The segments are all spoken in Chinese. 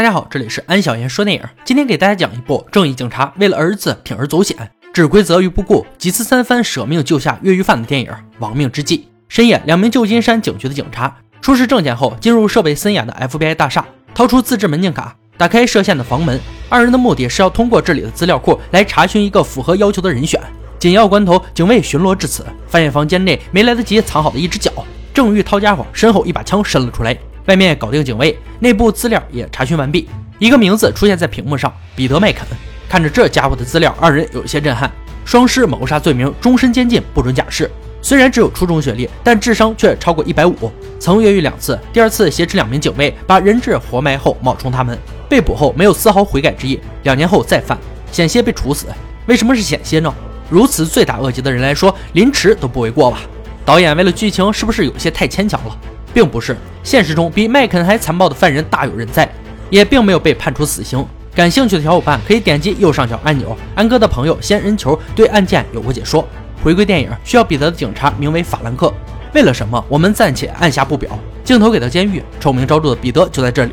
大家好，这里是安小言说电影。今天给大家讲一部正义警察为了儿子铤而走险、置规则于不顾、几次三番舍命救下越狱犯的电影《亡命之际》。深夜，两名旧金山警局的警察出示证件后，进入设备森严的 FBI 大厦，掏出自制门禁卡，打开设限的房门。二人的目的是要通过这里的资料库来查询一个符合要求的人选。紧要关头，警卫巡逻至此，发现房间内没来得及藏好的一只脚。正欲掏家伙，身后一把枪伸了出来。外面搞定警卫，内部资料也查询完毕。一个名字出现在屏幕上，彼得·麦肯。看着这家伙的资料，二人有些震撼。双尸谋杀罪名，终身监禁，不准假释。虽然只有初中学历，但智商却超过一百五。曾越狱两次，第二次挟持两名警卫，把人质活埋后冒充他们。被捕后没有丝毫悔改之意，两年后再犯，险些被处死。为什么是险些呢？如此罪大恶极的人来说，凌迟都不为过吧？导演为了剧情，是不是有些太牵强了？并不是，现实中比麦肯还残暴的犯人大有人在，也并没有被判处死刑。感兴趣的小伙伴可以点击右上角按钮。安哥的朋友仙人球对案件有过解说。回归电影，需要彼得的警察名为法兰克。为了什么？我们暂且按下不表。镜头给到监狱，臭名昭著的彼得就在这里，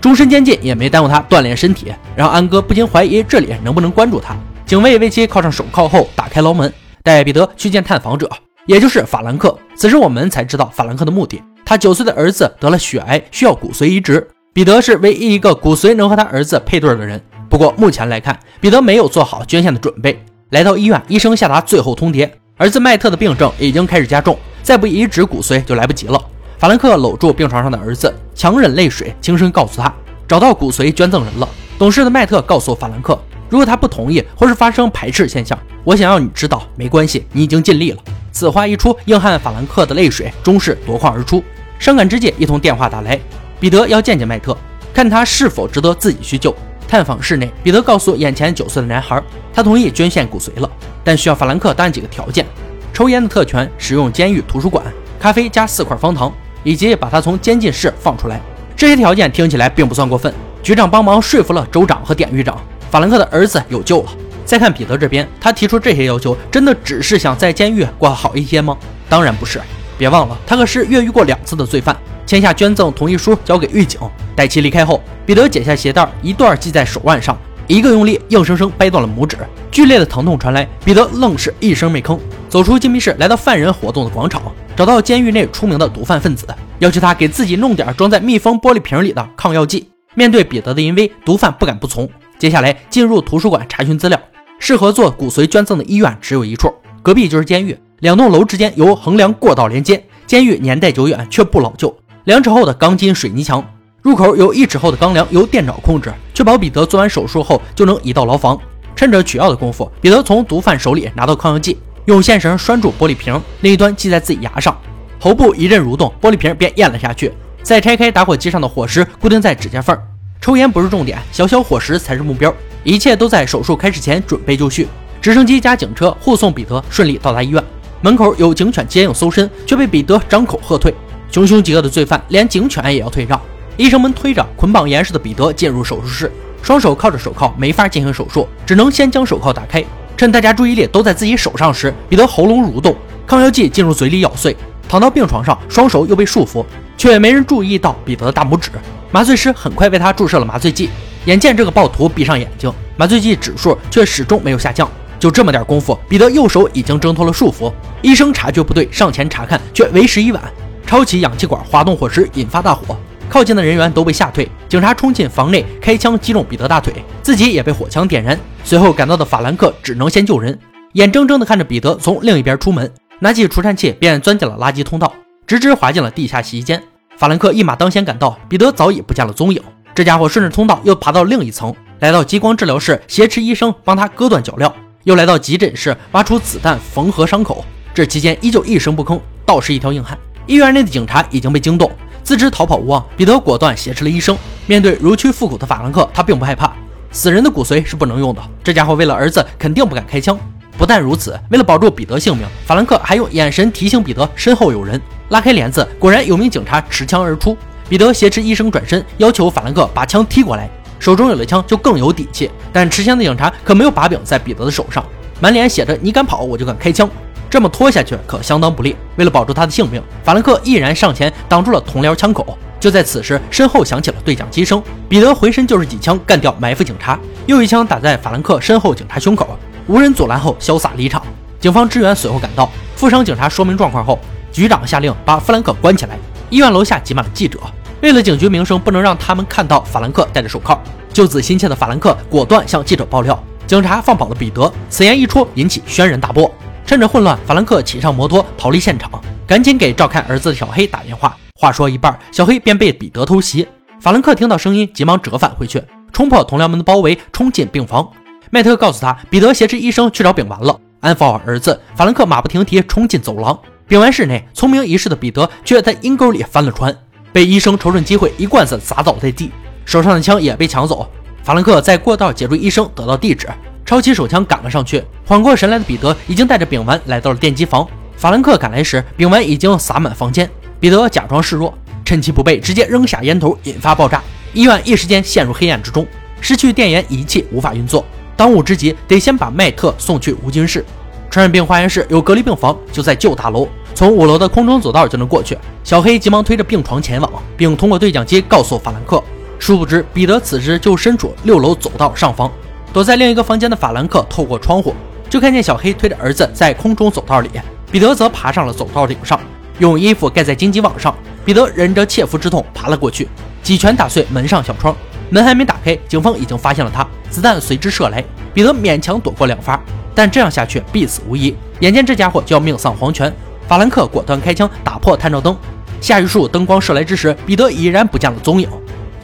终身监禁也没耽误他锻炼身体，让安哥不禁怀疑这里能不能关住他。警卫为其铐上手铐后，打开牢门，带彼得去见探访者，也就是法兰克。此时我们才知道法兰克的目的。他九岁的儿子得了血癌，需要骨髓移植。彼得是唯一一个骨髓能和他儿子配对的人。不过目前来看，彼得没有做好捐献的准备。来到医院，医生下达最后通牒：儿子麦特的病症已经开始加重，再不移植骨髓就来不及了。法兰克搂住病床上的儿子，强忍泪水，轻声告诉他：找到骨髓捐赠人了。懂事的麦特告诉法兰克，如果他不同意或是发生排斥现象，我想要你知道，没关系，你已经尽力了。此话一出，硬汉法兰克的泪水终是夺眶而出。伤感之际，一通电话打来，彼得要见见麦特，看他是否值得自己去救。探访室内，彼得告诉眼前九岁的男孩，他同意捐献骨髓了，但需要法兰克答应几个条件：抽烟的特权，使用监狱图书馆，咖啡加四块方糖，以及把他从监禁室放出来。这些条件听起来并不算过分。局长帮忙说服了州长和典狱长，法兰克的儿子有救了。再看彼得这边，他提出这些要求，真的只是想在监狱过好一些吗？当然不是。别忘了，他可是越狱过两次的罪犯。签下捐赠同意书，交给狱警。待其离开后，彼得解下鞋带，一段系在手腕上，一个用力，硬生生掰断了拇指。剧烈的疼痛传来，彼得愣是一声没吭，走出禁闭室，来到犯人活动的广场，找到监狱内出名的毒贩分子，要求他给自己弄点装在密封玻璃瓶里的抗药剂。面对彼得的淫威，毒贩不敢不从。接下来进入图书馆查询资料，适合做骨髓捐赠的医院只有一处，隔壁就是监狱。两栋楼之间由横梁过道连接，监狱年代久远却不老旧，两尺厚的钢筋水泥墙，入口有一尺厚的钢梁，由电脑控制，确保彼得做完手术后就能移到牢房。趁着取药的功夫，彼得从毒贩手里拿到抗药剂，用线绳拴住玻璃瓶，另一端系在自己牙上，喉部一阵蠕动，玻璃瓶便咽了下去。再拆开打火机上的火石，固定在指甲缝。抽烟不是重点，小小火石才是目标。一切都在手术开始前准备就绪，直升机加警车护送彼得顺利到达医院。门口有警犬接应搜身，却被彼得张口喝退。穷凶极恶的罪犯连警犬也要退让。医生们推着捆绑严实的彼得进入手术室，双手铐着手铐，没法进行手术，只能先将手铐打开。趁大家注意力都在自己手上时，彼得喉咙蠕动，抗药剂进入嘴里咬碎，躺到病床上，双手又被束缚，却没人注意到彼得的大拇指。麻醉师很快为他注射了麻醉剂。眼见这个暴徒闭上眼睛，麻醉剂指数却始终没有下降。就这么点功夫，彼得右手已经挣脱了束缚。医生察觉不对，上前查看，却为时已晚。抄起氧气管，滑动火石，引发大火。靠近的人员都被吓退。警察冲进房内，开枪击中彼得大腿，自己也被火枪点燃。随后赶到的法兰克只能先救人，眼睁睁地看着彼得从另一边出门，拿起除颤器便钻进了垃圾通道，直直滑进了地下洗衣间。法兰克一马当先赶到，彼得早已不见了踪影。这家伙顺着通道又爬到另一层，来到激光治疗室，挟持医生帮他割断脚镣。又来到急诊室，挖出子弹缝合伤口。这期间依旧一声不吭，倒是一条硬汉。医院内的警察已经被惊动，自知逃跑无望，彼得果断挟持了医生。面对如蛆复古的法兰克，他并不害怕。死人的骨髓是不能用的，这家伙为了儿子肯定不敢开枪。不但如此，为了保住彼得性命，法兰克还用眼神提醒彼得身后有人。拉开帘子，果然有名警察持枪而出。彼得挟持医生转身，要求法兰克把枪踢过来。手中有了枪就更有底气，但持枪的警察可没有把柄在彼得的手上，满脸写着“你敢跑，我就敢开枪”。这么拖下去可相当不利。为了保住他的性命，法兰克毅然上前挡住了同僚枪口。就在此时，身后响起了对讲机声，彼得回身就是几枪干掉埋伏警察，又一枪打在法兰克身后警察胸口，无人阻拦后潇洒离场。警方支援随后赶到，负伤警察说明状况后，局长下令把弗兰克关起来。医院楼下挤满了记者，为了警局名声，不能让他们看到法兰克戴着手铐。救子心切的法兰克果断向记者爆料，警察放跑了彼得。此言一出，引起轩然大波。趁着混乱，法兰克骑上摩托逃离现场，赶紧给照看儿子的小黑打电话。话说一半，小黑便被彼得偷袭。法兰克听到声音，急忙折返回去，冲破同僚们的包围，冲进病房。麦特告诉他，彼得挟持医生去找丙烷了。安抚好儿子，法兰克马不停蹄冲进走廊。丙烷室内，聪明一世的彼得却在阴沟里翻了船，被医生瞅准机会，一棍子砸倒在地，手上的枪也被抢走。法兰克在过道解追医生，得到地址，抄起手枪赶了上去。缓过神来的彼得已经带着丙烷来到了电击房。法兰克赶来时，丙烷已经洒满房间。彼得假装示弱，趁其不备，直接扔下烟头，引发爆炸。医院一时间陷入黑暗之中，失去电源仪器无法运作。当务之急得先把麦特送去无菌室。传染病化验室有隔离病房，就在旧大楼，从五楼的空中走道就能过去。小黑急忙推着病床前往，并通过对讲机告诉法兰克。殊不知，彼得此时就身处六楼走道上方，躲在另一个房间的法兰克透过窗户就看见小黑推着儿子在空中走道里，彼得则爬上了走道顶上。用衣服盖在荆棘网上，彼得忍着切肤之痛爬了过去，几拳打碎门上小窗。门还没打开，警方已经发现了他，子弹随之射来，彼得勉强躲过两发，但这样下去必死无疑。眼见这家伙就要命丧黄泉，法兰克果断开枪打破探照灯。下一束灯光射来之时，彼得已然不见了踪影。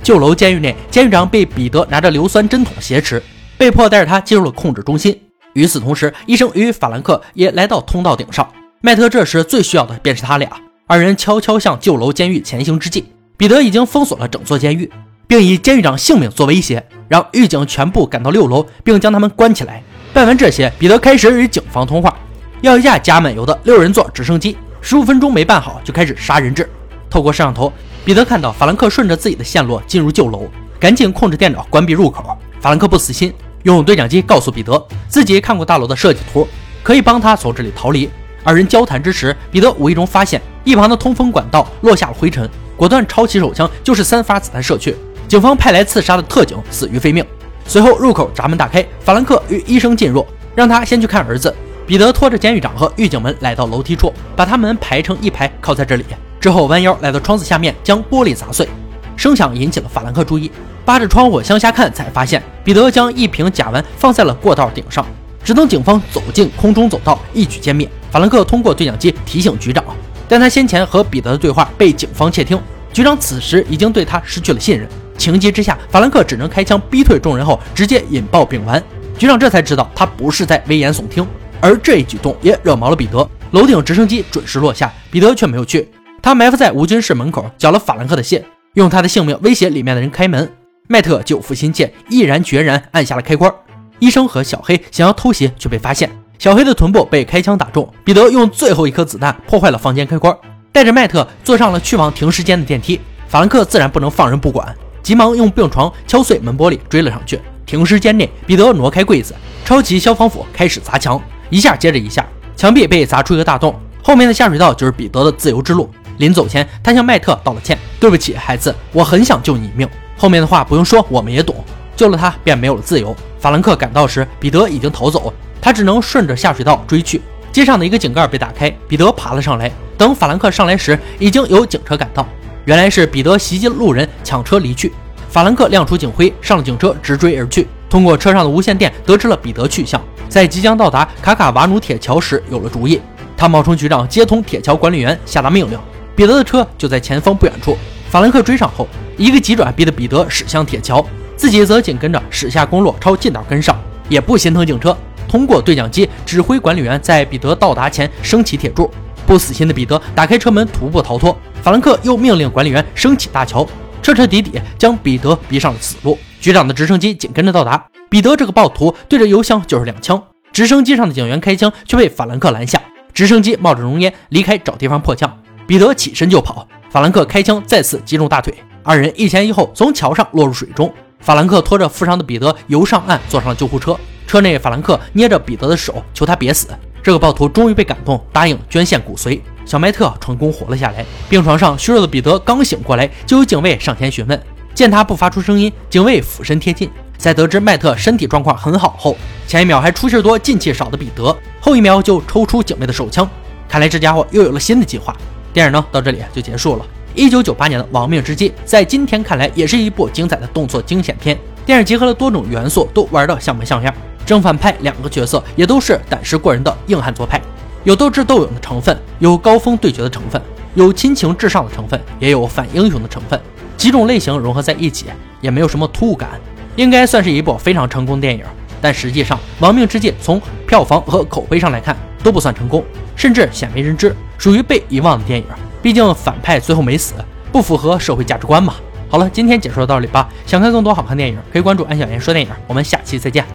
旧楼监狱内，监狱长被彼得拿着硫酸针筒挟持，被迫带着他进入了控制中心。与此同时，医生与法兰克也来到通道顶上。麦特这时最需要的便是他俩。二人悄悄向旧楼监狱前行之际，彼得已经封锁了整座监狱，并以监狱长性命做威胁，让狱警全部赶到六楼，并将他们关起来。办完这些，彼得开始与警方通话，要一架加满油的六人座直升机。十五分钟没办好，就开始杀人质。透过摄像头，彼得看到法兰克顺着自己的线路进入旧楼，赶紧控制电脑关闭入口。法兰克不死心，用对讲机告诉彼得，自己看过大楼的设计图，可以帮他从这里逃离。二人交谈之时，彼得无意中发现一旁的通风管道落下了灰尘，果断抄起手枪就是三发子弹射去。警方派来刺杀的特警死于非命。随后入口闸门打开，法兰克与医生进入，让他先去看儿子。彼得拖着监狱长和狱警们来到楼梯处，把他们排成一排，靠在这里。之后弯腰来到窗子下面，将玻璃砸碎。声响引起了法兰克注意，扒着窗户向下看，才发现彼得将一瓶甲烷放在了过道顶上。只等警方走进空中走道，一举歼灭。法兰克通过对讲机提醒局长，但他先前和彼得的对话被警方窃听，局长此时已经对他失去了信任。情急之下，法兰克只能开枪逼退众人后，直接引爆丙烷。局长这才知道他不是在危言耸听，而这一举动也惹毛了彼得。楼顶直升机准时落下，彼得却没有去，他埋伏在无菌室门口，缴了法兰克的械，用他的性命威胁里面的人开门。麦特救父心切，毅然决然按下了开关。医生和小黑想要偷袭，却被发现。小黑的臀部被开枪打中，彼得用最后一颗子弹破坏了房间开关，带着麦特坐上了去往停尸间的电梯。法兰克自然不能放任不管，急忙用病床敲碎门玻璃追了上去。停尸间内，彼得挪开柜子，抄起消防斧开始砸墙，一下接着一下，墙壁被砸出一个大洞，后面的下水道就是彼得的自由之路。临走前，他向麦特道了歉：“对不起，孩子，我很想救你一命。”后面的话不用说，我们也懂。救了他，便没有了自由。法兰克赶到时，彼得已经逃走，他只能顺着下水道追去。街上的一个井盖被打开，彼得爬了上来。等法兰克上来时，已经有警车赶到。原来是彼得袭击了路人，抢车离去。法兰克亮出警徽，上了警车，直追而去。通过车上的无线电，得知了彼得去向。在即将到达卡卡瓦努铁桥时，有了主意。他冒充局长，接通铁桥管理员，下达命令。彼得的车就在前方不远处。法兰克追上后，一个急转，逼得彼得驶向铁桥。自己则紧跟着驶下公路，抄近道跟上，也不心疼警车。通过对讲机指挥管理员在彼得到达前升起铁柱。不死心的彼得打开车门徒步逃脱。法兰克又命令管理员升起大桥，彻彻底底将彼得逼上了死路。局长的直升机紧跟着到达，彼得这个暴徒对着油箱就是两枪。直升机上的警员开枪，却被法兰克拦下。直升机冒着浓烟离开，找地方迫降。彼得起身就跑，法兰克开枪再次击中大腿，二人一前一后从桥上落入水中。法兰克拖着负伤的彼得游上岸，坐上了救护车。车内，法兰克捏着彼得的手，求他别死。这个暴徒终于被感动，答应捐献骨髓。小麦特成功活了下来。病床上虚弱的彼得刚醒过来，就有警卫上前询问。见他不发出声音，警卫俯身贴近，在得知麦特身体状况很好后，前一秒还出气多进气少的彼得，后一秒就抽出警卫的手枪。看来这家伙又有了新的计划。电影呢到这里就结束了。一九九八年的《亡命之际》在今天看来也是一部精彩的动作惊险片。电影结合了多种元素，都玩的像模像样。正反派两个角色也都是胆识过人的硬汉做派，有斗智斗勇的成分，有高峰对决的成分，有亲情至上的成分，也有反英雄的成分。几种类型融合在一起，也没有什么突兀感，应该算是一部非常成功的电影。但实际上，《亡命之戒》从票房和口碑上来看都不算成功，甚至鲜为人知，属于被遗忘的电影。毕竟反派最后没死，不符合社会价值观嘛。好了，今天解说到这里吧。想看更多好看电影，可以关注安小言说电影。我们下期再见。